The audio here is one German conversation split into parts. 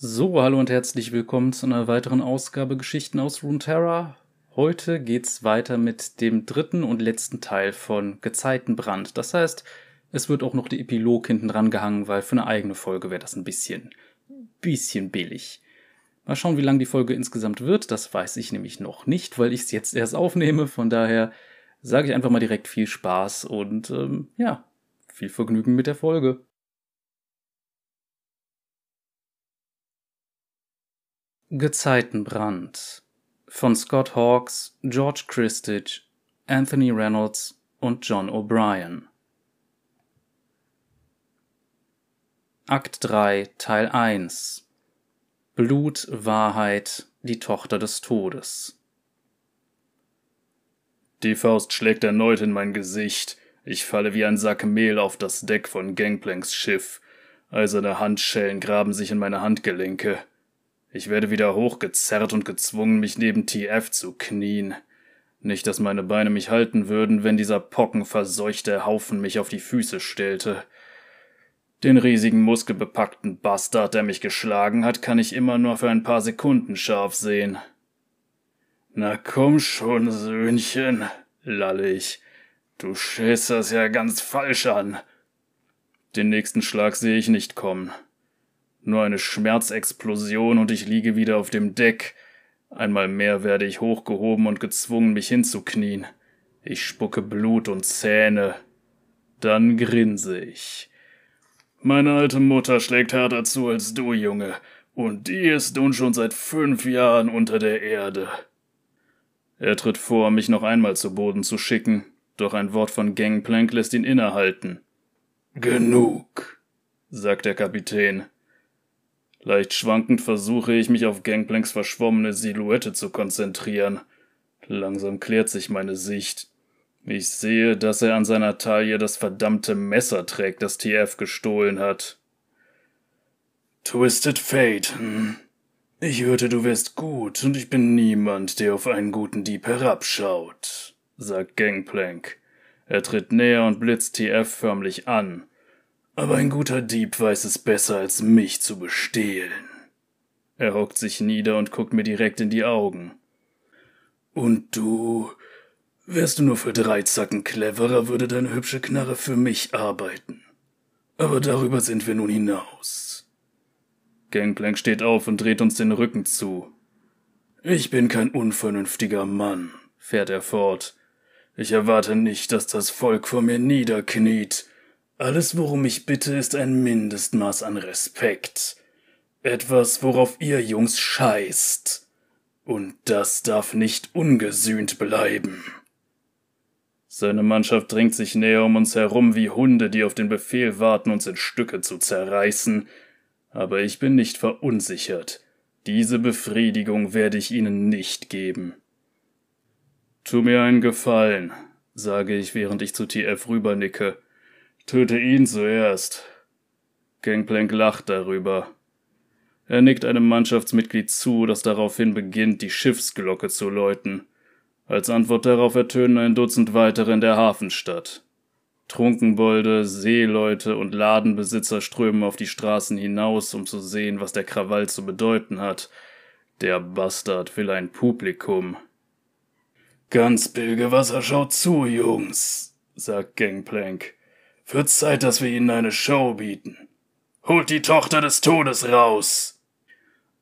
So, hallo und herzlich willkommen zu einer weiteren Ausgabe Geschichten aus Runeterra. Heute geht's weiter mit dem dritten und letzten Teil von Gezeitenbrand. Das heißt, es wird auch noch der Epilog hinten dran gehangen, weil für eine eigene Folge wäre das ein bisschen, bisschen billig. Mal schauen, wie lang die Folge insgesamt wird. Das weiß ich nämlich noch nicht, weil ich es jetzt erst aufnehme. Von daher sage ich einfach mal direkt viel Spaß und ähm, ja, viel Vergnügen mit der Folge. Gezeitenbrand von Scott Hawkes, George Christich, Anthony Reynolds und John O'Brien. Akt 3, Teil 1 Blut, Wahrheit, die Tochter des Todes. Die Faust schlägt erneut in mein Gesicht. Ich falle wie ein Sack Mehl auf das Deck von Gangplanks Schiff. Eiserne Handschellen graben sich in meine Handgelenke. Ich werde wieder hochgezerrt und gezwungen, mich neben TF zu knien. Nicht, dass meine Beine mich halten würden, wenn dieser pockenverseuchte Haufen mich auf die Füße stellte. Den riesigen muskelbepackten Bastard, der mich geschlagen hat, kann ich immer nur für ein paar Sekunden scharf sehen. Na komm schon, Söhnchen, lalle ich. Du schäst das ja ganz falsch an. Den nächsten Schlag sehe ich nicht kommen. Nur eine Schmerzexplosion und ich liege wieder auf dem Deck. Einmal mehr werde ich hochgehoben und gezwungen, mich hinzuknien. Ich spucke Blut und Zähne. Dann grinse ich. Meine alte Mutter schlägt härter zu als du, Junge, und die ist nun schon seit fünf Jahren unter der Erde. Er tritt vor, mich noch einmal zu Boden zu schicken, doch ein Wort von Gangplank lässt ihn innehalten. Genug, sagt der Kapitän. Leicht schwankend versuche ich mich auf Gangplanks verschwommene Silhouette zu konzentrieren. Langsam klärt sich meine Sicht. Ich sehe, dass er an seiner Taille das verdammte Messer trägt, das TF gestohlen hat. Twisted Fate. Hm. Ich hörte, du wärst gut, und ich bin niemand, der auf einen guten Dieb herabschaut, sagt Gangplank. Er tritt näher und blitzt TF förmlich an. Aber ein guter Dieb weiß es besser, als mich zu bestehlen. Er hockt sich nieder und guckt mir direkt in die Augen. Und du? Wärst du nur für drei Zacken cleverer, würde deine hübsche Knarre für mich arbeiten. Aber darüber sind wir nun hinaus. Gangplank steht auf und dreht uns den Rücken zu. Ich bin kein unvernünftiger Mann, fährt er fort. Ich erwarte nicht, dass das Volk vor mir niederkniet, alles, worum ich bitte, ist ein Mindestmaß an Respekt. Etwas, worauf ihr Jungs scheißt. Und das darf nicht ungesühnt bleiben. Seine Mannschaft drängt sich näher um uns herum wie Hunde, die auf den Befehl warten, uns in Stücke zu zerreißen. Aber ich bin nicht verunsichert. Diese Befriedigung werde ich ihnen nicht geben. Tu mir einen Gefallen, sage ich, während ich zu TF rübernicke. Töte ihn zuerst. Gangplank lacht darüber. Er nickt einem Mannschaftsmitglied zu, das daraufhin beginnt, die Schiffsglocke zu läuten. Als Antwort darauf ertönen ein Dutzend weitere in der Hafenstadt. Trunkenbolde, Seeleute und Ladenbesitzer strömen auf die Straßen hinaus, um zu sehen, was der Krawall zu bedeuten hat. Der Bastard will ein Publikum. Ganz bilge Wasser, schaut zu, Jungs, sagt Gangplank. Wird Zeit, dass wir ihnen eine Show bieten. Holt die Tochter des Todes raus!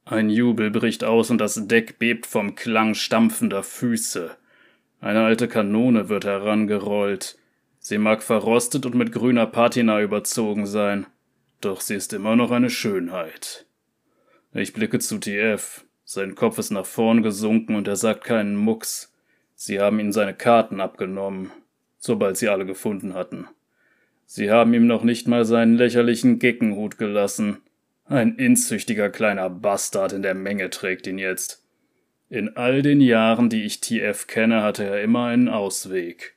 Ein Jubel bricht aus und das Deck bebt vom Klang stampfender Füße. Eine alte Kanone wird herangerollt. Sie mag verrostet und mit grüner Patina überzogen sein, doch sie ist immer noch eine Schönheit. Ich blicke zu TF. Sein Kopf ist nach vorn gesunken und er sagt keinen Mucks. Sie haben ihm seine Karten abgenommen, sobald sie alle gefunden hatten. Sie haben ihm noch nicht mal seinen lächerlichen Geckenhut gelassen. Ein inzüchtiger kleiner Bastard in der Menge trägt ihn jetzt. In all den Jahren, die ich TF kenne, hatte er immer einen Ausweg.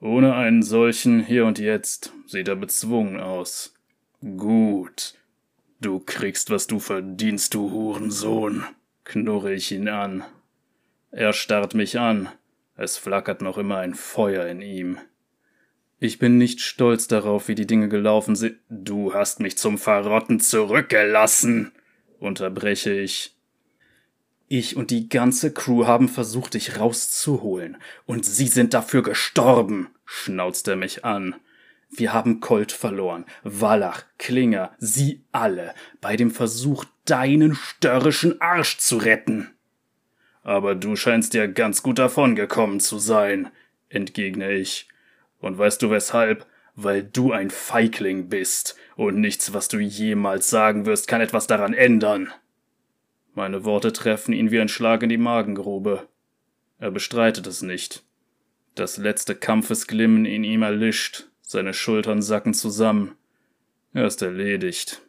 Ohne einen solchen hier und jetzt sieht er bezwungen aus. Gut. Du kriegst, was du verdienst, du Hurensohn, knurre ich ihn an. Er starrt mich an. Es flackert noch immer ein Feuer in ihm. Ich bin nicht stolz darauf, wie die Dinge gelaufen sind. Du hast mich zum Verrotten zurückgelassen, unterbreche ich. Ich und die ganze Crew haben versucht, dich rauszuholen, und sie sind dafür gestorben, schnauzt er mich an. Wir haben Colt verloren, Wallach, Klinger, sie alle, bei dem Versuch, deinen störrischen Arsch zu retten. Aber du scheinst ja ganz gut davongekommen zu sein, entgegne ich. Und weißt du weshalb? Weil du ein Feigling bist, und nichts, was du jemals sagen wirst, kann etwas daran ändern. Meine Worte treffen ihn wie ein Schlag in die Magengrube. Er bestreitet es nicht. Das letzte Kampfesglimmen in ihm erlischt, seine Schultern sacken zusammen. Er ist erledigt.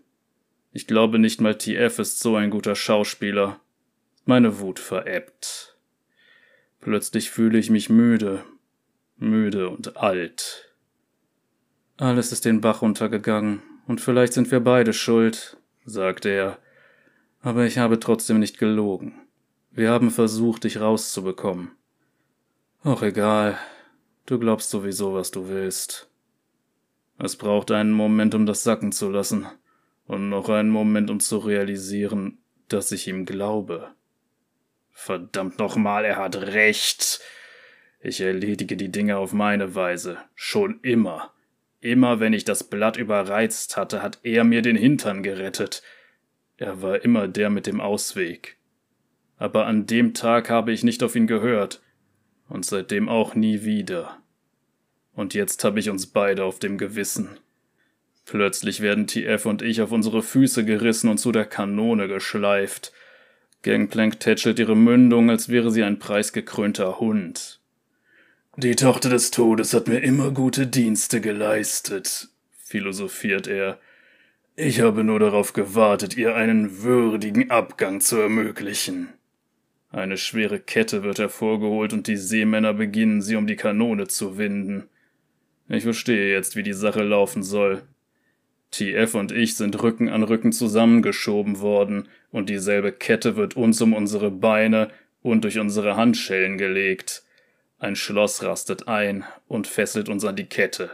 Ich glaube nicht mal TF ist so ein guter Schauspieler. Meine Wut verebbt. Plötzlich fühle ich mich müde, müde und alt. Alles ist den Bach runtergegangen, und vielleicht sind wir beide schuld, sagte er, aber ich habe trotzdem nicht gelogen. Wir haben versucht, dich rauszubekommen. Auch egal, du glaubst sowieso, was du willst. Es braucht einen Moment, um das sacken zu lassen, und noch einen Moment, um zu realisieren, dass ich ihm glaube. Verdammt nochmal, er hat recht. Ich erledige die Dinge auf meine Weise, schon immer. Immer wenn ich das Blatt überreizt hatte, hat er mir den Hintern gerettet. Er war immer der mit dem Ausweg. Aber an dem Tag habe ich nicht auf ihn gehört, und seitdem auch nie wieder. Und jetzt habe ich uns beide auf dem Gewissen. Plötzlich werden TF und ich auf unsere Füße gerissen und zu der Kanone geschleift. Gangplank tätschelt ihre Mündung, als wäre sie ein preisgekrönter Hund. Die Tochter des Todes hat mir immer gute Dienste geleistet, philosophiert er. Ich habe nur darauf gewartet, ihr einen würdigen Abgang zu ermöglichen. Eine schwere Kette wird hervorgeholt und die Seemänner beginnen, sie um die Kanone zu winden. Ich verstehe jetzt, wie die Sache laufen soll. TF und ich sind Rücken an Rücken zusammengeschoben worden, und dieselbe Kette wird uns um unsere Beine und durch unsere Handschellen gelegt. Ein Schloss rastet ein und fesselt uns an die Kette.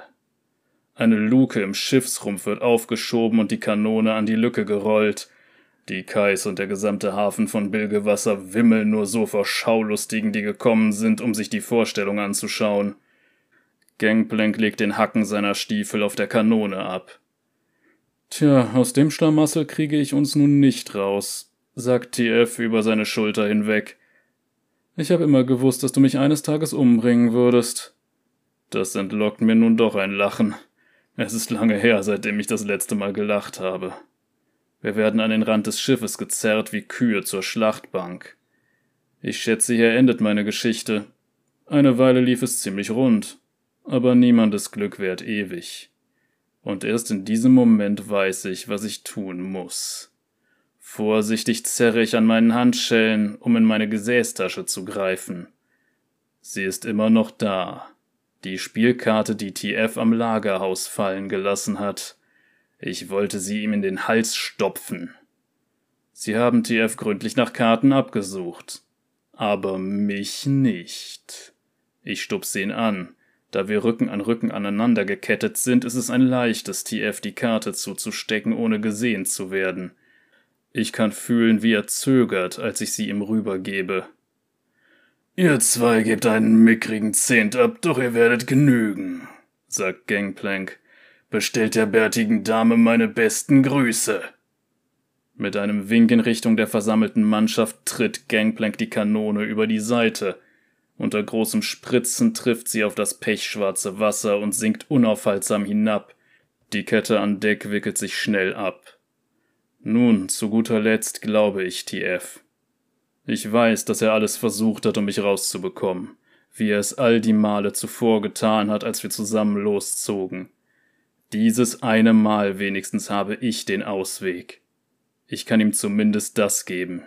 Eine Luke im Schiffsrumpf wird aufgeschoben und die Kanone an die Lücke gerollt. Die Kais und der gesamte Hafen von Bilgewasser wimmeln nur so vor Schaulustigen, die gekommen sind, um sich die Vorstellung anzuschauen. Gangplank legt den Hacken seiner Stiefel auf der Kanone ab. Tja, aus dem Schlamassel kriege ich uns nun nicht raus, sagt TF über seine Schulter hinweg. Ich habe immer gewusst, dass du mich eines Tages umbringen würdest. Das entlockt mir nun doch ein Lachen. Es ist lange her, seitdem ich das letzte Mal gelacht habe. Wir werden an den Rand des Schiffes gezerrt wie Kühe zur Schlachtbank. Ich schätze, hier endet meine Geschichte. Eine Weile lief es ziemlich rund, aber niemandes Glück währt ewig. Und erst in diesem Moment weiß ich, was ich tun muss. Vorsichtig zerre ich an meinen Handschellen, um in meine Gesäßtasche zu greifen. Sie ist immer noch da, die Spielkarte, die TF am Lagerhaus fallen gelassen hat. Ich wollte sie ihm in den Hals stopfen. Sie haben TF gründlich nach Karten abgesucht. Aber mich nicht. Ich stupse ihn an. Da wir Rücken an Rücken aneinander gekettet sind, ist es ein leichtes, TF die Karte zuzustecken, ohne gesehen zu werden. Ich kann fühlen, wie er zögert, als ich sie ihm rübergebe. Ihr zwei gebt einen mickrigen Zehnt ab, doch ihr werdet genügen, sagt Gangplank. Bestellt der bärtigen Dame meine besten Grüße. Mit einem Wink in Richtung der versammelten Mannschaft tritt Gangplank die Kanone über die Seite. Unter großem Spritzen trifft sie auf das pechschwarze Wasser und sinkt unaufhaltsam hinab. Die Kette an Deck wickelt sich schnell ab. Nun, zu guter Letzt glaube ich TF. Ich weiß, dass er alles versucht hat, um mich rauszubekommen, wie er es all die Male zuvor getan hat, als wir zusammen loszogen. Dieses eine Mal wenigstens habe ich den Ausweg. Ich kann ihm zumindest das geben.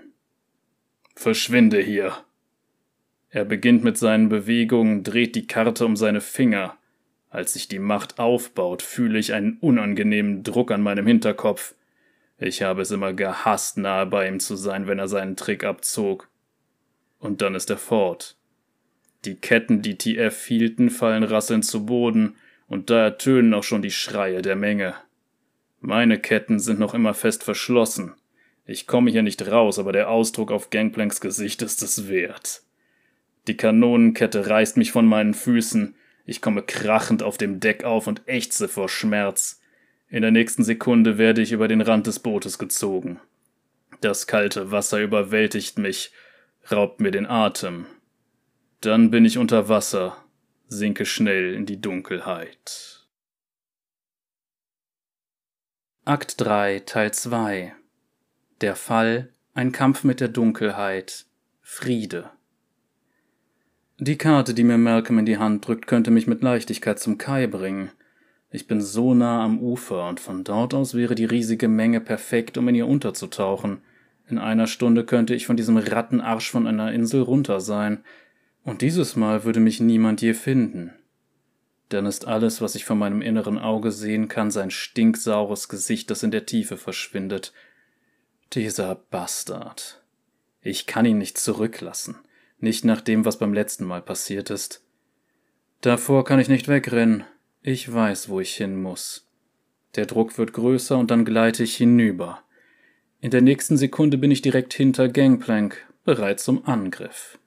Verschwinde hier. Er beginnt mit seinen Bewegungen, dreht die Karte um seine Finger. Als sich die Macht aufbaut, fühle ich einen unangenehmen Druck an meinem Hinterkopf. Ich habe es immer gehasst, nahe bei ihm zu sein, wenn er seinen Trick abzog. Und dann ist er fort. Die Ketten, die TF hielten, fallen rasselnd zu Boden, und da ertönen auch schon die Schreie der Menge. Meine Ketten sind noch immer fest verschlossen. Ich komme hier nicht raus, aber der Ausdruck auf Gangplanks Gesicht ist es wert. Die Kanonenkette reißt mich von meinen Füßen. Ich komme krachend auf dem Deck auf und ächze vor Schmerz. In der nächsten Sekunde werde ich über den Rand des Bootes gezogen. Das kalte Wasser überwältigt mich, raubt mir den Atem. Dann bin ich unter Wasser, sinke schnell in die Dunkelheit. Akt 3, Teil 2 Der Fall, ein Kampf mit der Dunkelheit, Friede. Die Karte, die mir Malcolm in die Hand drückt, könnte mich mit Leichtigkeit zum Kai bringen. Ich bin so nah am Ufer und von dort aus wäre die riesige Menge perfekt, um in ihr unterzutauchen. In einer Stunde könnte ich von diesem Rattenarsch von einer Insel runter sein. Und dieses Mal würde mich niemand je finden. Dann ist alles, was ich von meinem inneren Auge sehen kann, sein stinksaures Gesicht, das in der Tiefe verschwindet. Dieser Bastard. Ich kann ihn nicht zurücklassen. Nicht nach dem, was beim letzten Mal passiert ist. Davor kann ich nicht wegrennen. Ich weiß, wo ich hin muss. Der Druck wird größer und dann gleite ich hinüber. In der nächsten Sekunde bin ich direkt hinter Gangplank, bereit zum Angriff.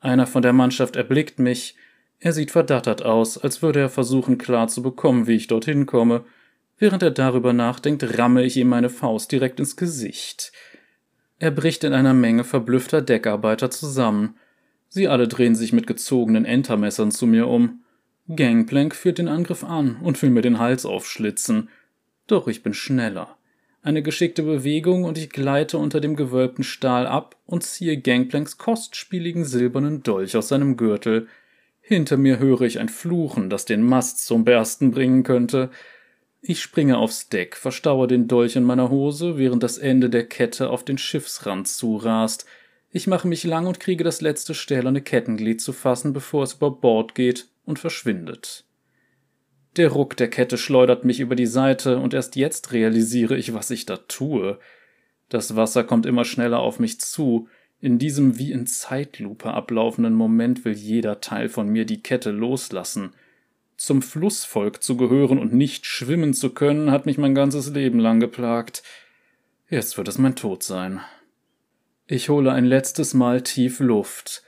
Einer von der Mannschaft erblickt mich. Er sieht verdattert aus, als würde er versuchen klar zu bekommen, wie ich dorthin komme. Während er darüber nachdenkt, ramme ich ihm meine Faust direkt ins Gesicht. Er bricht in einer Menge verblüffter Deckarbeiter zusammen. Sie alle drehen sich mit gezogenen Entermessern zu mir um. Gangplank führt den Angriff an und will mir den Hals aufschlitzen. Doch ich bin schneller. Eine geschickte Bewegung und ich gleite unter dem gewölbten Stahl ab und ziehe Gangplanks kostspieligen silbernen Dolch aus seinem Gürtel. Hinter mir höre ich ein Fluchen, das den Mast zum Bersten bringen könnte. Ich springe aufs Deck, verstaue den Dolch in meiner Hose, während das Ende der Kette auf den Schiffsrand zurast. Ich mache mich lang und kriege das letzte stählerne Kettenglied zu fassen, bevor es über Bord geht und verschwindet. Der Ruck der Kette schleudert mich über die Seite und erst jetzt realisiere ich, was ich da tue. Das Wasser kommt immer schneller auf mich zu. In diesem wie in Zeitlupe ablaufenden Moment will jeder Teil von mir die Kette loslassen. Zum Flussvolk zu gehören und nicht schwimmen zu können, hat mich mein ganzes Leben lang geplagt. Jetzt wird es mein Tod sein. Ich hole ein letztes Mal tief Luft.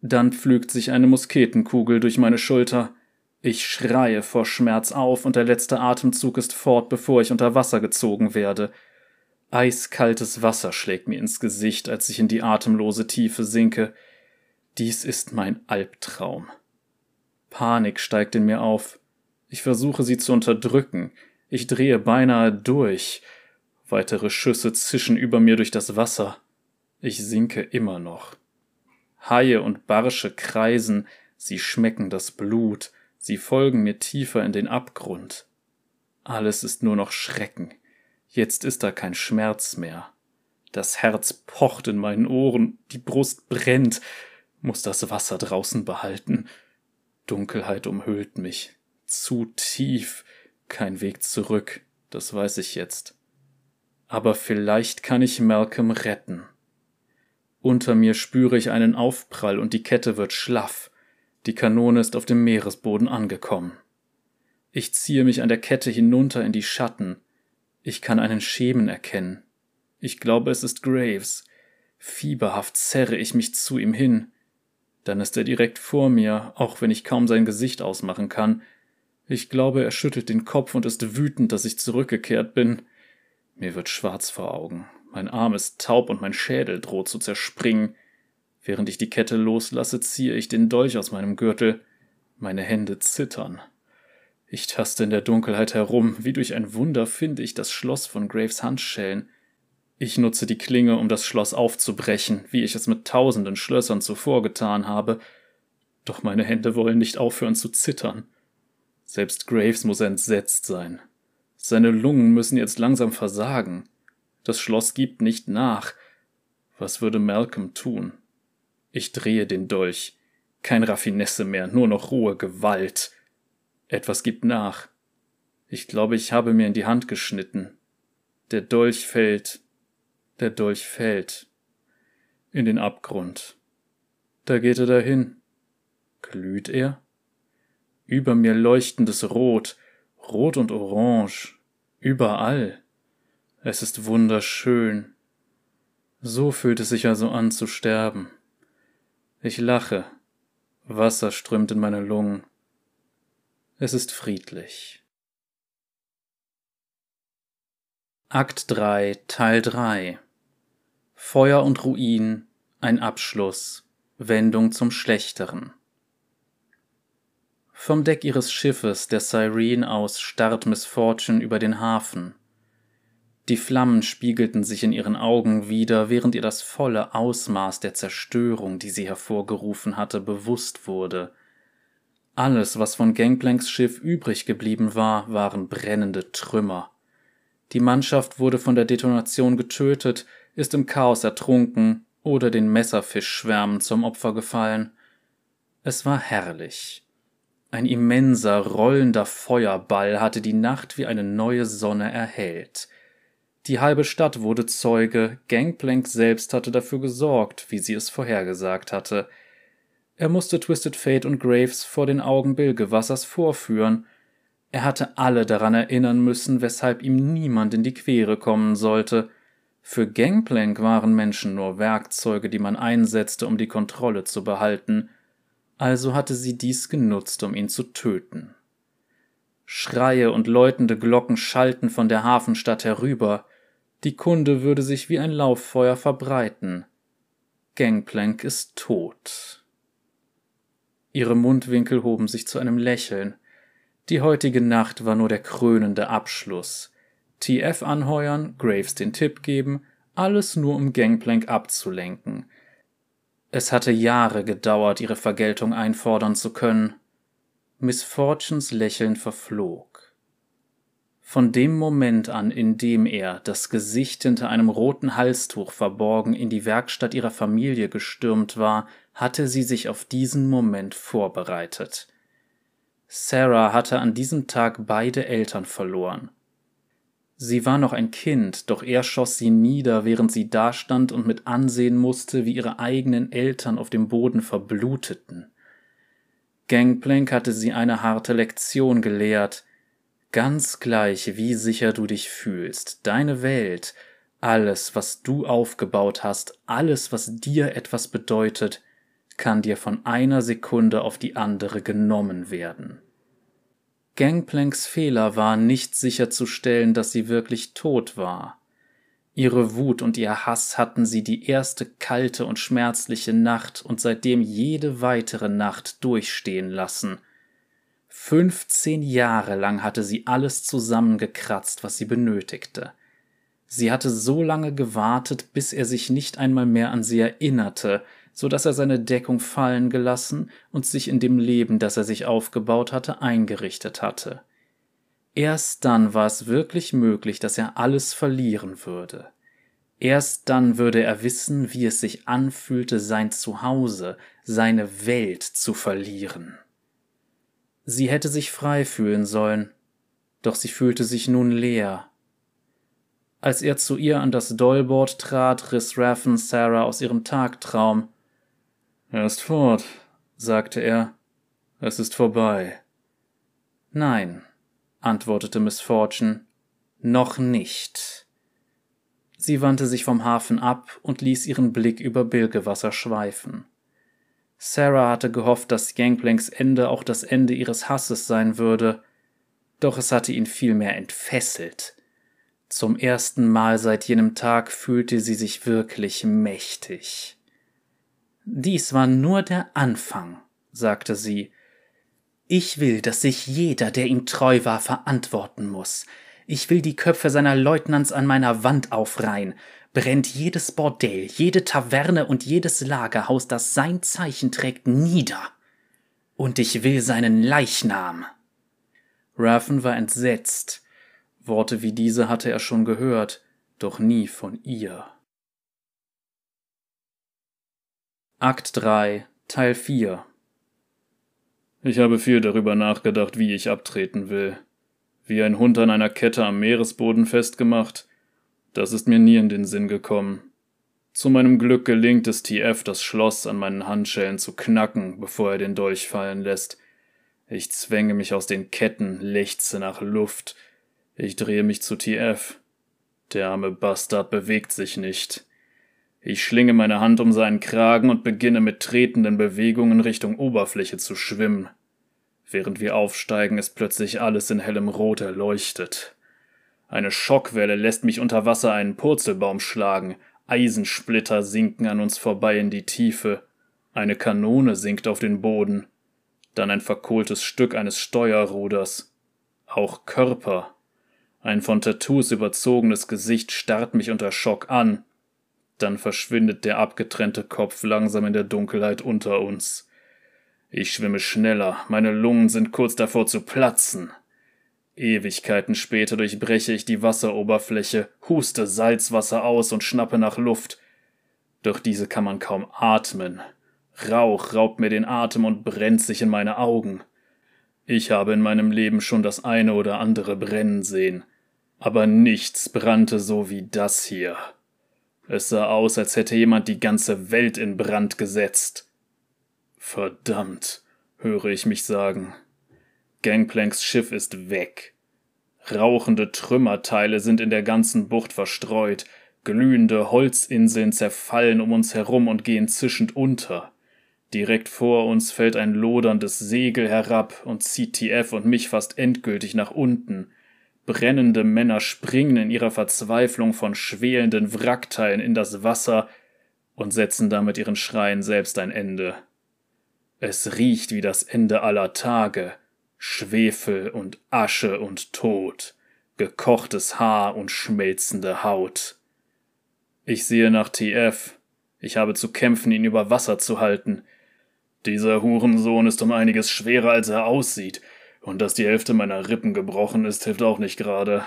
Dann pflügt sich eine Musketenkugel durch meine Schulter. Ich schreie vor Schmerz auf und der letzte Atemzug ist fort, bevor ich unter Wasser gezogen werde. Eiskaltes Wasser schlägt mir ins Gesicht, als ich in die atemlose Tiefe sinke. Dies ist mein Albtraum. Panik steigt in mir auf. Ich versuche sie zu unterdrücken. Ich drehe beinahe durch. Weitere Schüsse zischen über mir durch das Wasser. Ich sinke immer noch. Haie und Barsche kreisen, sie schmecken das Blut, sie folgen mir tiefer in den Abgrund. Alles ist nur noch Schrecken. Jetzt ist da kein Schmerz mehr. Das Herz pocht in meinen Ohren, die Brust brennt, muss das Wasser draußen behalten. Dunkelheit umhüllt mich. Zu tief. Kein Weg zurück, das weiß ich jetzt. Aber vielleicht kann ich Malcolm retten. Unter mir spüre ich einen Aufprall und die Kette wird schlaff. Die Kanone ist auf dem Meeresboden angekommen. Ich ziehe mich an der Kette hinunter in die Schatten. Ich kann einen Schemen erkennen. Ich glaube, es ist Graves. Fieberhaft zerre ich mich zu ihm hin. Dann ist er direkt vor mir, auch wenn ich kaum sein Gesicht ausmachen kann. Ich glaube, er schüttelt den Kopf und ist wütend, dass ich zurückgekehrt bin. Mir wird schwarz vor Augen. Mein Arm ist taub und mein Schädel droht zu zerspringen. Während ich die Kette loslasse, ziehe ich den Dolch aus meinem Gürtel. Meine Hände zittern. Ich taste in der Dunkelheit herum. Wie durch ein Wunder finde ich das Schloss von Graves Handschellen. Ich nutze die Klinge, um das Schloss aufzubrechen, wie ich es mit tausenden Schlössern zuvor getan habe. Doch meine Hände wollen nicht aufhören zu zittern. Selbst Graves muss entsetzt sein. Seine Lungen müssen jetzt langsam versagen. Das Schloss gibt nicht nach. Was würde Malcolm tun? Ich drehe den Dolch. Kein Raffinesse mehr, nur noch rohe Gewalt. Etwas gibt nach. Ich glaube, ich habe mir in die Hand geschnitten. Der Dolch fällt. Der Dolch fällt. In den Abgrund. Da geht er dahin. Glüht er? Über mir leuchtendes Rot, Rot und Orange, überall. Es ist wunderschön, So fühlt es sich also an zu sterben. Ich lache. Wasser strömt in meine Lungen. Es ist friedlich. Akt 3, Teil 3 Feuer und Ruin, ein Abschluss, Wendung zum Schlechteren. Vom Deck ihres Schiffes, der Cyrene aus, starrt Miss Fortune über den Hafen. Die Flammen spiegelten sich in ihren Augen wieder, während ihr das volle Ausmaß der Zerstörung, die sie hervorgerufen hatte, bewusst wurde. Alles, was von Gangplanks Schiff übrig geblieben war, waren brennende Trümmer. Die Mannschaft wurde von der Detonation getötet, ist im Chaos ertrunken oder den Messerfischschwärmen zum Opfer gefallen. Es war herrlich. Ein immenser, rollender Feuerball hatte die Nacht wie eine neue Sonne erhellt. Die halbe Stadt wurde Zeuge, Gangplank selbst hatte dafür gesorgt, wie sie es vorhergesagt hatte. Er musste Twisted Fate und Graves vor den Augen Bilgewassers vorführen. Er hatte alle daran erinnern müssen, weshalb ihm niemand in die Quere kommen sollte. Für Gangplank waren Menschen nur Werkzeuge, die man einsetzte, um die Kontrolle zu behalten also hatte sie dies genutzt, um ihn zu töten. Schreie und läutende Glocken schallten von der Hafenstadt herüber, die Kunde würde sich wie ein Lauffeuer verbreiten. Gangplank ist tot. Ihre Mundwinkel hoben sich zu einem Lächeln. Die heutige Nacht war nur der krönende Abschluss. TF anheuern, Graves den Tipp geben, alles nur um Gangplank abzulenken – es hatte Jahre gedauert, ihre Vergeltung einfordern zu können. Miss Fortunes Lächeln verflog. Von dem Moment an, in dem er, das Gesicht hinter einem roten Halstuch verborgen, in die Werkstatt ihrer Familie gestürmt war, hatte sie sich auf diesen Moment vorbereitet. Sarah hatte an diesem Tag beide Eltern verloren. Sie war noch ein Kind, doch er schoss sie nieder, während sie dastand und mit ansehen musste, wie ihre eigenen Eltern auf dem Boden verbluteten. Gangplank hatte sie eine harte Lektion gelehrt. Ganz gleich, wie sicher du dich fühlst, deine Welt, alles, was du aufgebaut hast, alles, was dir etwas bedeutet, kann dir von einer Sekunde auf die andere genommen werden. Gangplanks Fehler war, nicht sicherzustellen, dass sie wirklich tot war. Ihre Wut und ihr Hass hatten sie die erste kalte und schmerzliche Nacht und seitdem jede weitere Nacht durchstehen lassen. Fünfzehn Jahre lang hatte sie alles zusammengekratzt, was sie benötigte. Sie hatte so lange gewartet, bis er sich nicht einmal mehr an sie erinnerte, so dass er seine Deckung fallen gelassen und sich in dem Leben, das er sich aufgebaut hatte, eingerichtet hatte. Erst dann war es wirklich möglich, dass er alles verlieren würde. Erst dann würde er wissen, wie es sich anfühlte, sein Zuhause, seine Welt zu verlieren. Sie hätte sich frei fühlen sollen, doch sie fühlte sich nun leer. Als er zu ihr an das Dollboard trat, riss Raffen Sarah aus ihrem Tagtraum. Er ist fort, sagte er. Es ist vorbei. Nein, antwortete Miss Fortune, noch nicht. Sie wandte sich vom Hafen ab und ließ ihren Blick über Bilgewasser schweifen. Sarah hatte gehofft, dass Gangplanks Ende auch das Ende ihres Hasses sein würde, doch es hatte ihn vielmehr entfesselt. Zum ersten Mal seit jenem Tag fühlte sie sich wirklich mächtig. Dies war nur der Anfang, sagte sie. Ich will, dass sich jeder, der ihm treu war, verantworten muss. Ich will die Köpfe seiner Leutnants an meiner Wand aufreihen. Brennt jedes Bordell, jede Taverne und jedes Lagerhaus, das sein Zeichen trägt, nieder. Und ich will seinen Leichnam. Raffen war entsetzt. Worte wie diese hatte er schon gehört, doch nie von ihr. Akt 3, Teil 4 Ich habe viel darüber nachgedacht, wie ich abtreten will. Wie ein Hund an einer Kette am Meeresboden festgemacht. Das ist mir nie in den Sinn gekommen. Zu meinem Glück gelingt es TF, das Schloss an meinen Handschellen zu knacken, bevor er den Dolch fallen lässt. Ich zwänge mich aus den Ketten, lechze nach Luft. Ich drehe mich zu TF. Der arme Bastard bewegt sich nicht. Ich schlinge meine Hand um seinen Kragen und beginne mit tretenden Bewegungen Richtung Oberfläche zu schwimmen. Während wir aufsteigen, ist plötzlich alles in hellem Rot erleuchtet. Eine Schockwelle lässt mich unter Wasser einen Purzelbaum schlagen, Eisensplitter sinken an uns vorbei in die Tiefe, eine Kanone sinkt auf den Boden, dann ein verkohltes Stück eines Steuerruders. Auch Körper. Ein von Tattoos überzogenes Gesicht starrt mich unter Schock an. Dann verschwindet der abgetrennte Kopf langsam in der Dunkelheit unter uns. Ich schwimme schneller, meine Lungen sind kurz davor zu platzen. Ewigkeiten später durchbreche ich die Wasseroberfläche, huste Salzwasser aus und schnappe nach Luft. Doch diese kann man kaum atmen. Rauch raubt mir den Atem und brennt sich in meine Augen. Ich habe in meinem Leben schon das eine oder andere brennen sehen, aber nichts brannte so wie das hier. Es sah aus, als hätte jemand die ganze Welt in Brand gesetzt. Verdammt, höre ich mich sagen. Gangplanks Schiff ist weg. Rauchende Trümmerteile sind in der ganzen Bucht verstreut, glühende Holzinseln zerfallen um uns herum und gehen zischend unter. Direkt vor uns fällt ein loderndes Segel herab und zieht TF und mich fast endgültig nach unten. Brennende Männer springen in ihrer Verzweiflung von schwelenden Wrackteilen in das Wasser und setzen damit ihren Schreien selbst ein Ende. Es riecht wie das Ende aller Tage. Schwefel und Asche und Tod, gekochtes Haar und schmelzende Haut. Ich sehe nach TF. Ich habe zu kämpfen, ihn über Wasser zu halten. Dieser Hurensohn ist um einiges schwerer, als er aussieht, und dass die Hälfte meiner Rippen gebrochen ist, hilft auch nicht gerade.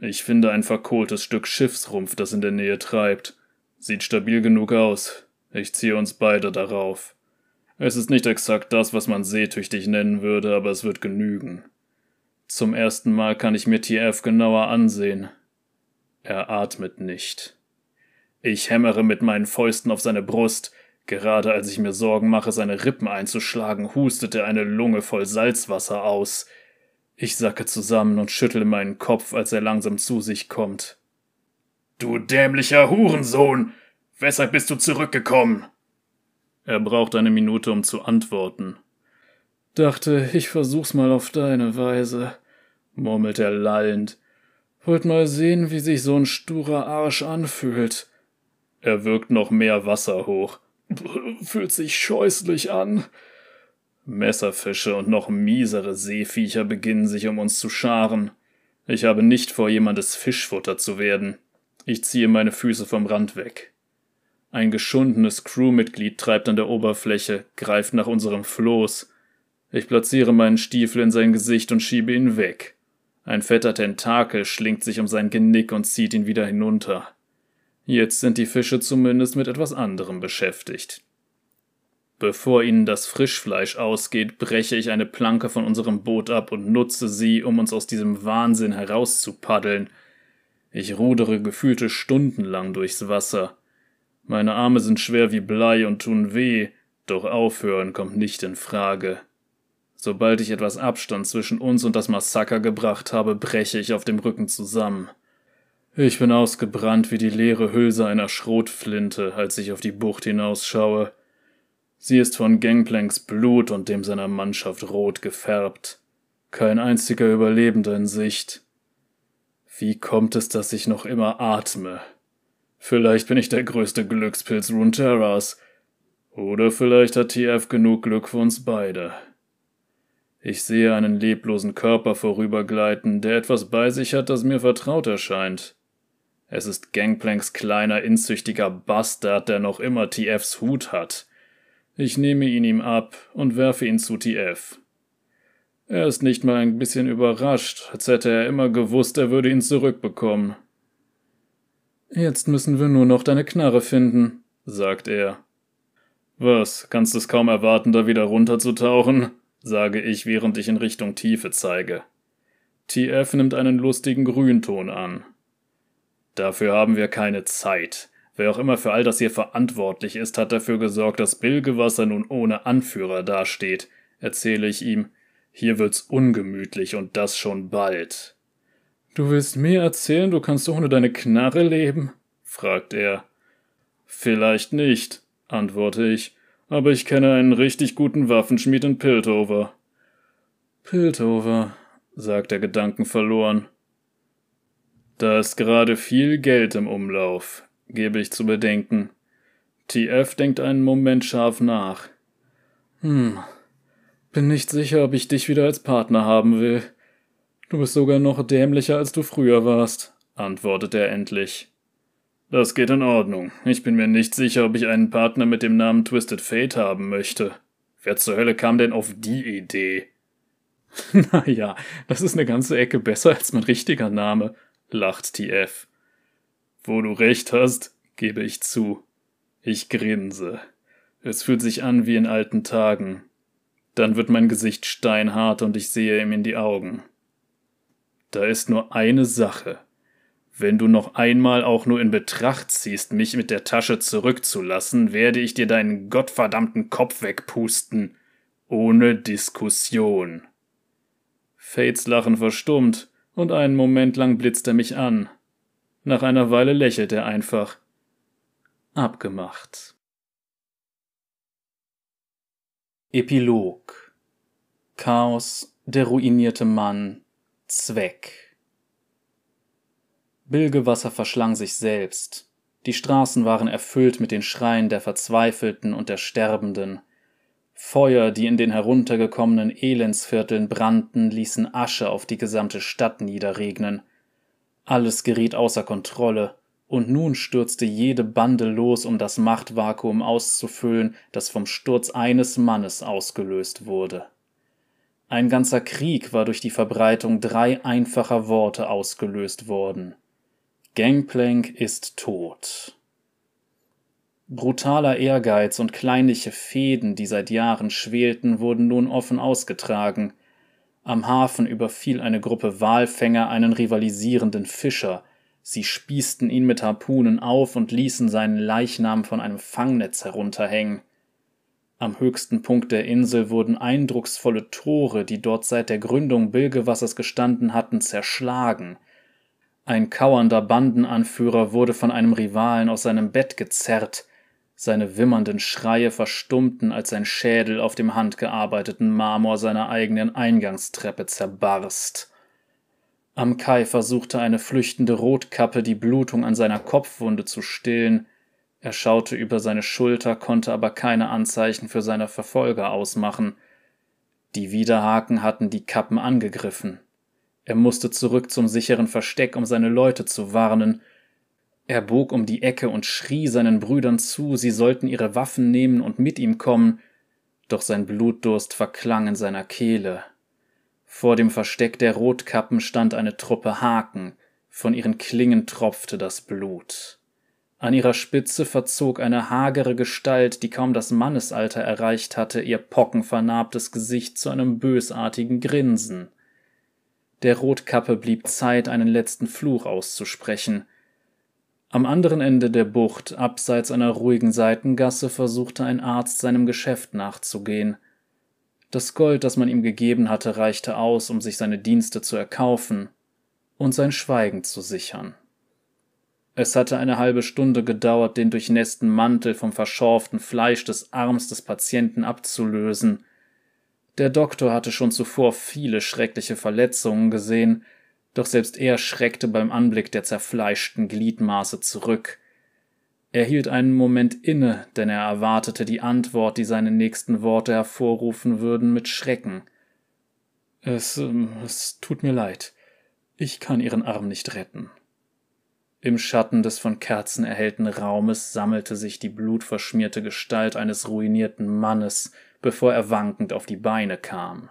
Ich finde ein verkohltes Stück Schiffsrumpf, das in der Nähe treibt. Sieht stabil genug aus. Ich ziehe uns beide darauf. Es ist nicht exakt das, was man seetüchtig nennen würde, aber es wird genügen. Zum ersten Mal kann ich mir TF genauer ansehen. Er atmet nicht. Ich hämmere mit meinen Fäusten auf seine Brust, Gerade als ich mir Sorgen mache, seine Rippen einzuschlagen, hustet er eine Lunge voll Salzwasser aus. Ich sacke zusammen und schüttle meinen Kopf, als er langsam zu sich kommt. Du dämlicher Hurensohn! Weshalb bist du zurückgekommen? Er braucht eine Minute, um zu antworten. Dachte, ich versuch's mal auf deine Weise, murmelt er lallend. Wollt mal sehen, wie sich so ein sturer Arsch anfühlt. Er wirkt noch mehr Wasser hoch. Fühlt sich scheußlich an. Messerfische und noch miesere Seeviecher beginnen sich um uns zu scharen. Ich habe nicht vor, jemandes Fischfutter zu werden. Ich ziehe meine Füße vom Rand weg. Ein geschundenes Crewmitglied treibt an der Oberfläche, greift nach unserem Floß. Ich platziere meinen Stiefel in sein Gesicht und schiebe ihn weg. Ein fetter Tentakel schlingt sich um sein Genick und zieht ihn wieder hinunter. Jetzt sind die Fische zumindest mit etwas anderem beschäftigt. Bevor ihnen das Frischfleisch ausgeht, breche ich eine Planke von unserem Boot ab und nutze sie, um uns aus diesem Wahnsinn herauszupaddeln. Ich rudere gefühlte stundenlang durchs Wasser. Meine Arme sind schwer wie Blei und tun weh, doch aufhören kommt nicht in Frage. Sobald ich etwas Abstand zwischen uns und das Massaker gebracht habe, breche ich auf dem Rücken zusammen. Ich bin ausgebrannt wie die leere Hülse einer Schrotflinte, als ich auf die Bucht hinausschaue. Sie ist von Gangplanks Blut und dem seiner Mannschaft rot gefärbt. Kein einziger Überlebender in Sicht. Wie kommt es, dass ich noch immer atme? Vielleicht bin ich der größte Glückspilz Runeterras. Oder vielleicht hat TF genug Glück für uns beide. Ich sehe einen leblosen Körper vorübergleiten, der etwas bei sich hat, das mir vertraut erscheint. Es ist Gangplanks kleiner, inzüchtiger Bastard, der noch immer TFs Hut hat. Ich nehme ihn ihm ab und werfe ihn zu TF. Er ist nicht mal ein bisschen überrascht, als hätte er immer gewusst, er würde ihn zurückbekommen. Jetzt müssen wir nur noch deine Knarre finden, sagt er. Was, kannst es kaum erwarten, da wieder runterzutauchen? sage ich, während ich in Richtung Tiefe zeige. TF nimmt einen lustigen Grünton an. Dafür haben wir keine Zeit. Wer auch immer für all das hier verantwortlich ist, hat dafür gesorgt, dass Bilgewasser nun ohne Anführer dasteht, erzähle ich ihm. Hier wird's ungemütlich und das schon bald. Du willst mir erzählen, du kannst ohne deine Knarre leben? fragt er. Vielleicht nicht, antworte ich, aber ich kenne einen richtig guten Waffenschmied in Piltover. Piltover, sagt er gedankenverloren. Da ist gerade viel Geld im Umlauf, gebe ich zu bedenken. TF denkt einen Moment scharf nach. Hm, bin nicht sicher, ob ich dich wieder als Partner haben will. Du bist sogar noch dämlicher, als du früher warst, antwortet er endlich. Das geht in Ordnung. Ich bin mir nicht sicher, ob ich einen Partner mit dem Namen Twisted Fate haben möchte. Wer zur Hölle kam denn auf die Idee? naja, das ist eine ganze Ecke besser als mein richtiger Name, lacht TF. Wo du recht hast, gebe ich zu. Ich grinse. Es fühlt sich an wie in alten Tagen. Dann wird mein Gesicht steinhart und ich sehe ihm in die Augen. Da ist nur eine Sache. Wenn du noch einmal auch nur in Betracht ziehst, mich mit der Tasche zurückzulassen, werde ich dir deinen gottverdammten Kopf wegpusten. Ohne Diskussion. Fates Lachen verstummt, und einen Moment lang blitzt er mich an. Nach einer Weile lächelt er einfach. Abgemacht. Epilog Chaos, der ruinierte Mann, Zweck Bilgewasser verschlang sich selbst. Die Straßen waren erfüllt mit den Schreien der Verzweifelten und der Sterbenden. Feuer, die in den heruntergekommenen Elendsvierteln brannten, ließen Asche auf die gesamte Stadt niederregnen. Alles geriet außer Kontrolle, und nun stürzte jede Bande los, um das Machtvakuum auszufüllen, das vom Sturz eines Mannes ausgelöst wurde. Ein ganzer Krieg war durch die Verbreitung drei einfacher Worte ausgelöst worden. Gangplank ist tot. Brutaler Ehrgeiz und kleinliche Fäden, die seit Jahren schwelten, wurden nun offen ausgetragen. Am Hafen überfiel eine Gruppe Walfänger einen rivalisierenden Fischer. Sie spießten ihn mit Harpunen auf und ließen seinen Leichnam von einem Fangnetz herunterhängen. Am höchsten Punkt der Insel wurden eindrucksvolle Tore, die dort seit der Gründung Bilgewassers gestanden hatten, zerschlagen – ein kauernder Bandenanführer wurde von einem Rivalen aus seinem Bett gezerrt, seine wimmernden Schreie verstummten, als sein Schädel auf dem handgearbeiteten Marmor seiner eigenen Eingangstreppe zerbarst. Am Kai versuchte eine flüchtende Rotkappe die Blutung an seiner Kopfwunde zu stillen, er schaute über seine Schulter, konnte aber keine Anzeichen für seine Verfolger ausmachen. Die Widerhaken hatten die Kappen angegriffen. Er musste zurück zum sicheren Versteck, um seine Leute zu warnen. Er bog um die Ecke und schrie seinen Brüdern zu, sie sollten ihre Waffen nehmen und mit ihm kommen, doch sein Blutdurst verklang in seiner Kehle. Vor dem Versteck der Rotkappen stand eine Truppe Haken, von ihren Klingen tropfte das Blut. An ihrer Spitze verzog eine hagere Gestalt, die kaum das Mannesalter erreicht hatte, ihr pockenvernarbtes Gesicht zu einem bösartigen Grinsen. Der Rotkappe blieb Zeit, einen letzten Fluch auszusprechen. Am anderen Ende der Bucht, abseits einer ruhigen Seitengasse, versuchte ein Arzt seinem Geschäft nachzugehen. Das Gold, das man ihm gegeben hatte, reichte aus, um sich seine Dienste zu erkaufen und sein Schweigen zu sichern. Es hatte eine halbe Stunde gedauert, den durchnässten Mantel vom verschorften Fleisch des Arms des Patienten abzulösen, der Doktor hatte schon zuvor viele schreckliche Verletzungen gesehen, doch selbst er schreckte beim Anblick der zerfleischten Gliedmaße zurück. Er hielt einen Moment inne, denn er erwartete die Antwort, die seine nächsten Worte hervorrufen würden, mit Schrecken. Es, ähm, es tut mir leid. Ich kann Ihren Arm nicht retten. Im Schatten des von Kerzen erhellten Raumes sammelte sich die blutverschmierte Gestalt eines ruinierten Mannes, bevor er wankend auf die Beine kam.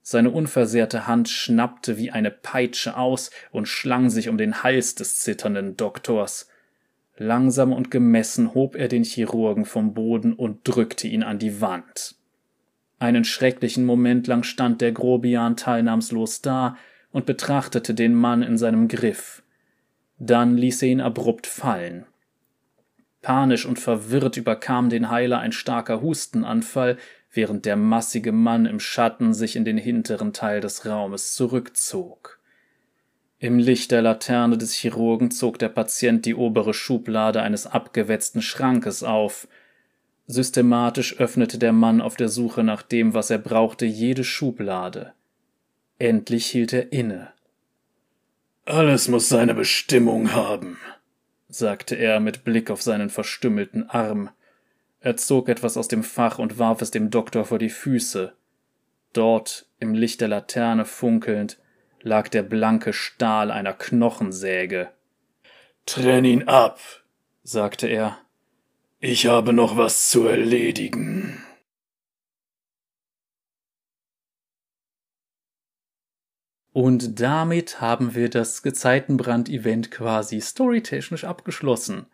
Seine unversehrte Hand schnappte wie eine Peitsche aus und schlang sich um den Hals des zitternden Doktors. Langsam und gemessen hob er den Chirurgen vom Boden und drückte ihn an die Wand. Einen schrecklichen Moment lang stand der Grobian teilnahmslos da und betrachtete den Mann in seinem Griff. Dann ließ er ihn abrupt fallen. Panisch und verwirrt überkam den Heiler ein starker Hustenanfall, während der massige Mann im Schatten sich in den hinteren Teil des Raumes zurückzog. Im Licht der Laterne des Chirurgen zog der Patient die obere Schublade eines abgewetzten Schrankes auf. Systematisch öffnete der Mann auf der Suche nach dem, was er brauchte, jede Schublade. Endlich hielt er inne. Alles muss seine Bestimmung haben, sagte er mit Blick auf seinen verstümmelten Arm. Er zog etwas aus dem Fach und warf es dem Doktor vor die Füße. Dort, im Licht der Laterne funkelnd, lag der blanke Stahl einer Knochensäge. Trenn ihn ab, sagte er. Ich habe noch was zu erledigen. Und damit haben wir das Gezeitenbrand-Event quasi storytechnisch abgeschlossen.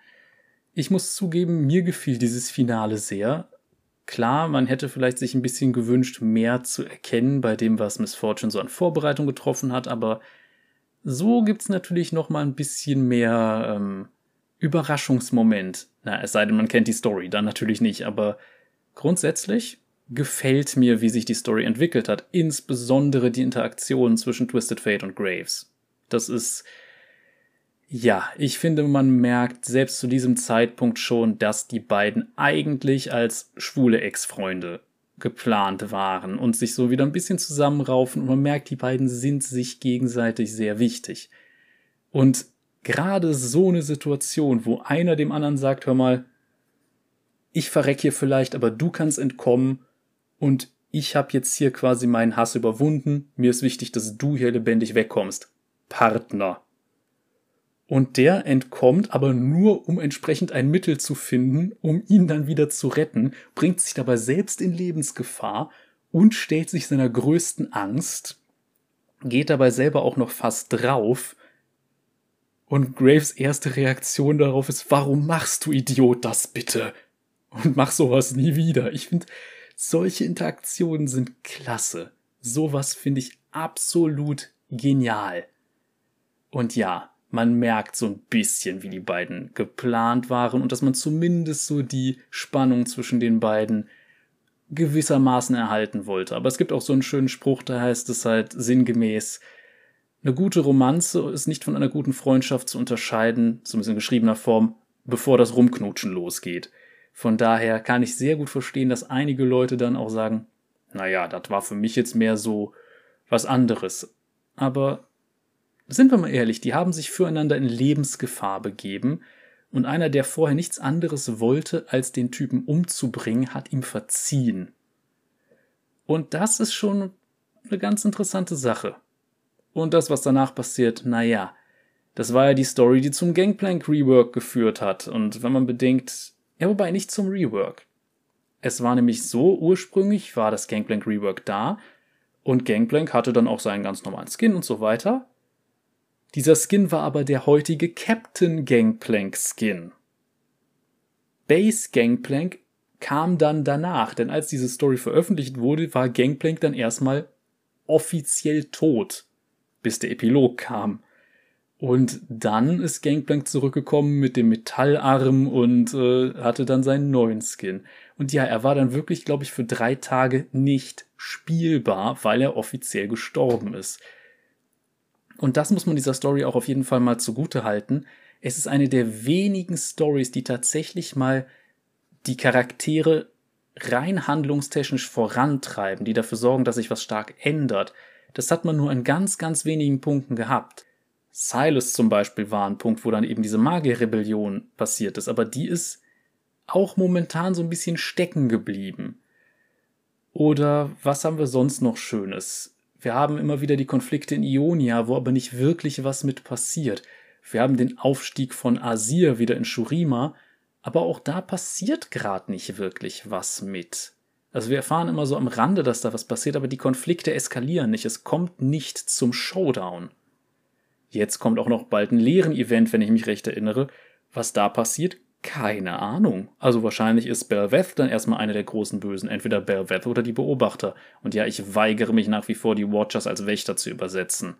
Ich muss zugeben, mir gefiel dieses Finale sehr. Klar, man hätte vielleicht sich ein bisschen gewünscht, mehr zu erkennen bei dem, was Miss Fortune so an Vorbereitung getroffen hat, aber so gibt's natürlich noch mal ein bisschen mehr ähm, Überraschungsmoment. Na, es sei denn, man kennt die Story, dann natürlich nicht, aber grundsätzlich gefällt mir, wie sich die Story entwickelt hat, insbesondere die Interaktion zwischen Twisted Fate und Graves. Das ist ja, ich finde, man merkt selbst zu diesem Zeitpunkt schon, dass die beiden eigentlich als schwule Ex-Freunde geplant waren und sich so wieder ein bisschen zusammenraufen und man merkt, die beiden sind sich gegenseitig sehr wichtig. Und gerade so eine Situation, wo einer dem anderen sagt, hör mal, ich verreck hier vielleicht, aber du kannst entkommen und ich habe jetzt hier quasi meinen Hass überwunden, mir ist wichtig, dass du hier lebendig wegkommst. Partner und der entkommt aber nur, um entsprechend ein Mittel zu finden, um ihn dann wieder zu retten, bringt sich dabei selbst in Lebensgefahr und stellt sich seiner größten Angst, geht dabei selber auch noch fast drauf. Und Graves erste Reaktion darauf ist, warum machst du Idiot das bitte? Und mach sowas nie wieder. Ich finde, solche Interaktionen sind klasse. Sowas finde ich absolut genial. Und ja, man merkt so ein bisschen, wie die beiden geplant waren und dass man zumindest so die Spannung zwischen den beiden gewissermaßen erhalten wollte. Aber es gibt auch so einen schönen Spruch, da heißt es halt sinngemäß, eine gute Romanze ist nicht von einer guten Freundschaft zu unterscheiden, zumindest in geschriebener Form, bevor das Rumknutschen losgeht. Von daher kann ich sehr gut verstehen, dass einige Leute dann auch sagen, naja, das war für mich jetzt mehr so was anderes. Aber sind wir mal ehrlich, die haben sich füreinander in Lebensgefahr begeben und einer, der vorher nichts anderes wollte, als den Typen umzubringen, hat ihm verziehen. Und das ist schon eine ganz interessante Sache. Und das, was danach passiert, naja, das war ja die Story, die zum Gangplank Rework geführt hat. Und wenn man bedenkt, ja, wobei nicht zum Rework. Es war nämlich so, ursprünglich war das Gangplank Rework da und Gangplank hatte dann auch seinen ganz normalen Skin und so weiter. Dieser Skin war aber der heutige Captain Gangplank Skin. Base Gangplank kam dann danach, denn als diese Story veröffentlicht wurde, war Gangplank dann erstmal offiziell tot, bis der Epilog kam. Und dann ist Gangplank zurückgekommen mit dem Metallarm und äh, hatte dann seinen neuen Skin. Und ja, er war dann wirklich, glaube ich, für drei Tage nicht spielbar, weil er offiziell gestorben ist. Und das muss man dieser Story auch auf jeden Fall mal zugute halten. Es ist eine der wenigen Stories, die tatsächlich mal die Charaktere rein handlungstechnisch vorantreiben, die dafür sorgen, dass sich was stark ändert. Das hat man nur in ganz, ganz wenigen Punkten gehabt. Silas zum Beispiel war ein Punkt, wo dann eben diese Magierrebellion passiert ist, aber die ist auch momentan so ein bisschen stecken geblieben. Oder was haben wir sonst noch Schönes? Wir haben immer wieder die Konflikte in Ionia, wo aber nicht wirklich was mit passiert. Wir haben den Aufstieg von Asir wieder in Shurima, aber auch da passiert gerade nicht wirklich was mit. Also wir erfahren immer so am Rande, dass da was passiert, aber die Konflikte eskalieren nicht. Es kommt nicht zum Showdown. Jetzt kommt auch noch bald ein leeren Event, wenn ich mich recht erinnere. Was da passiert, keine Ahnung. Also wahrscheinlich ist Belveth dann erstmal einer der großen Bösen, entweder Belveth oder die Beobachter. Und ja, ich weigere mich nach wie vor, die Watchers als Wächter zu übersetzen.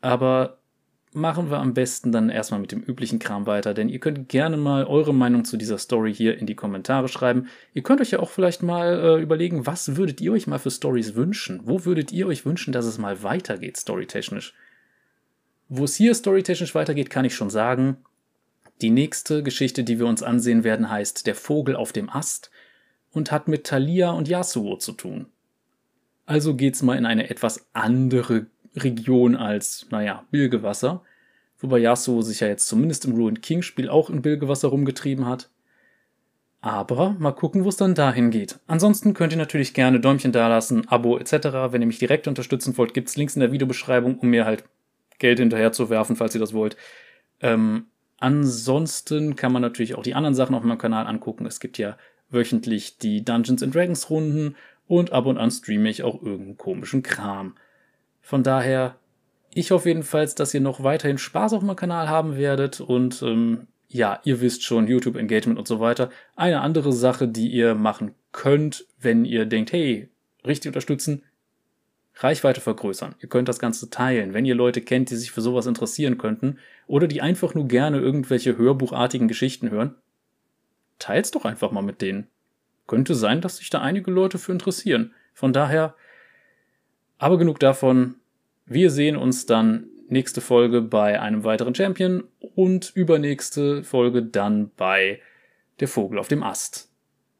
Aber machen wir am besten dann erstmal mit dem üblichen Kram weiter, denn ihr könnt gerne mal eure Meinung zu dieser Story hier in die Kommentare schreiben. Ihr könnt euch ja auch vielleicht mal äh, überlegen, was würdet ihr euch mal für Stories wünschen? Wo würdet ihr euch wünschen, dass es mal weitergeht, storytechnisch? Wo es hier storytechnisch weitergeht, kann ich schon sagen. Die nächste Geschichte, die wir uns ansehen werden, heißt Der Vogel auf dem Ast und hat mit Thalia und Yasuo zu tun. Also geht's mal in eine etwas andere Region als, naja, Bilgewasser. Wobei Yasuo sich ja jetzt zumindest im Ruined King Spiel auch in Bilgewasser rumgetrieben hat. Aber mal gucken, wo es dann dahin geht. Ansonsten könnt ihr natürlich gerne Däumchen dalassen, Abo etc. Wenn ihr mich direkt unterstützen wollt, gibt's Links in der Videobeschreibung, um mir halt Geld hinterher zu werfen, falls ihr das wollt. Ähm, ansonsten kann man natürlich auch die anderen Sachen auf meinem Kanal angucken. Es gibt ja wöchentlich die Dungeons and Dragons Runden und ab und an streame ich auch irgendeinen komischen Kram. Von daher, ich hoffe jedenfalls, dass ihr noch weiterhin Spaß auf meinem Kanal haben werdet und ähm, ja, ihr wisst schon, YouTube Engagement und so weiter. Eine andere Sache, die ihr machen könnt, wenn ihr denkt, hey, richtig unterstützen, Reichweite vergrößern. Ihr könnt das Ganze teilen. Wenn ihr Leute kennt, die sich für sowas interessieren könnten oder die einfach nur gerne irgendwelche hörbuchartigen Geschichten hören, teilt's doch einfach mal mit denen. Könnte sein, dass sich da einige Leute für interessieren. Von daher, aber genug davon. Wir sehen uns dann nächste Folge bei einem weiteren Champion und übernächste Folge dann bei Der Vogel auf dem Ast.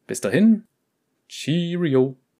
Bis dahin, Cheerio.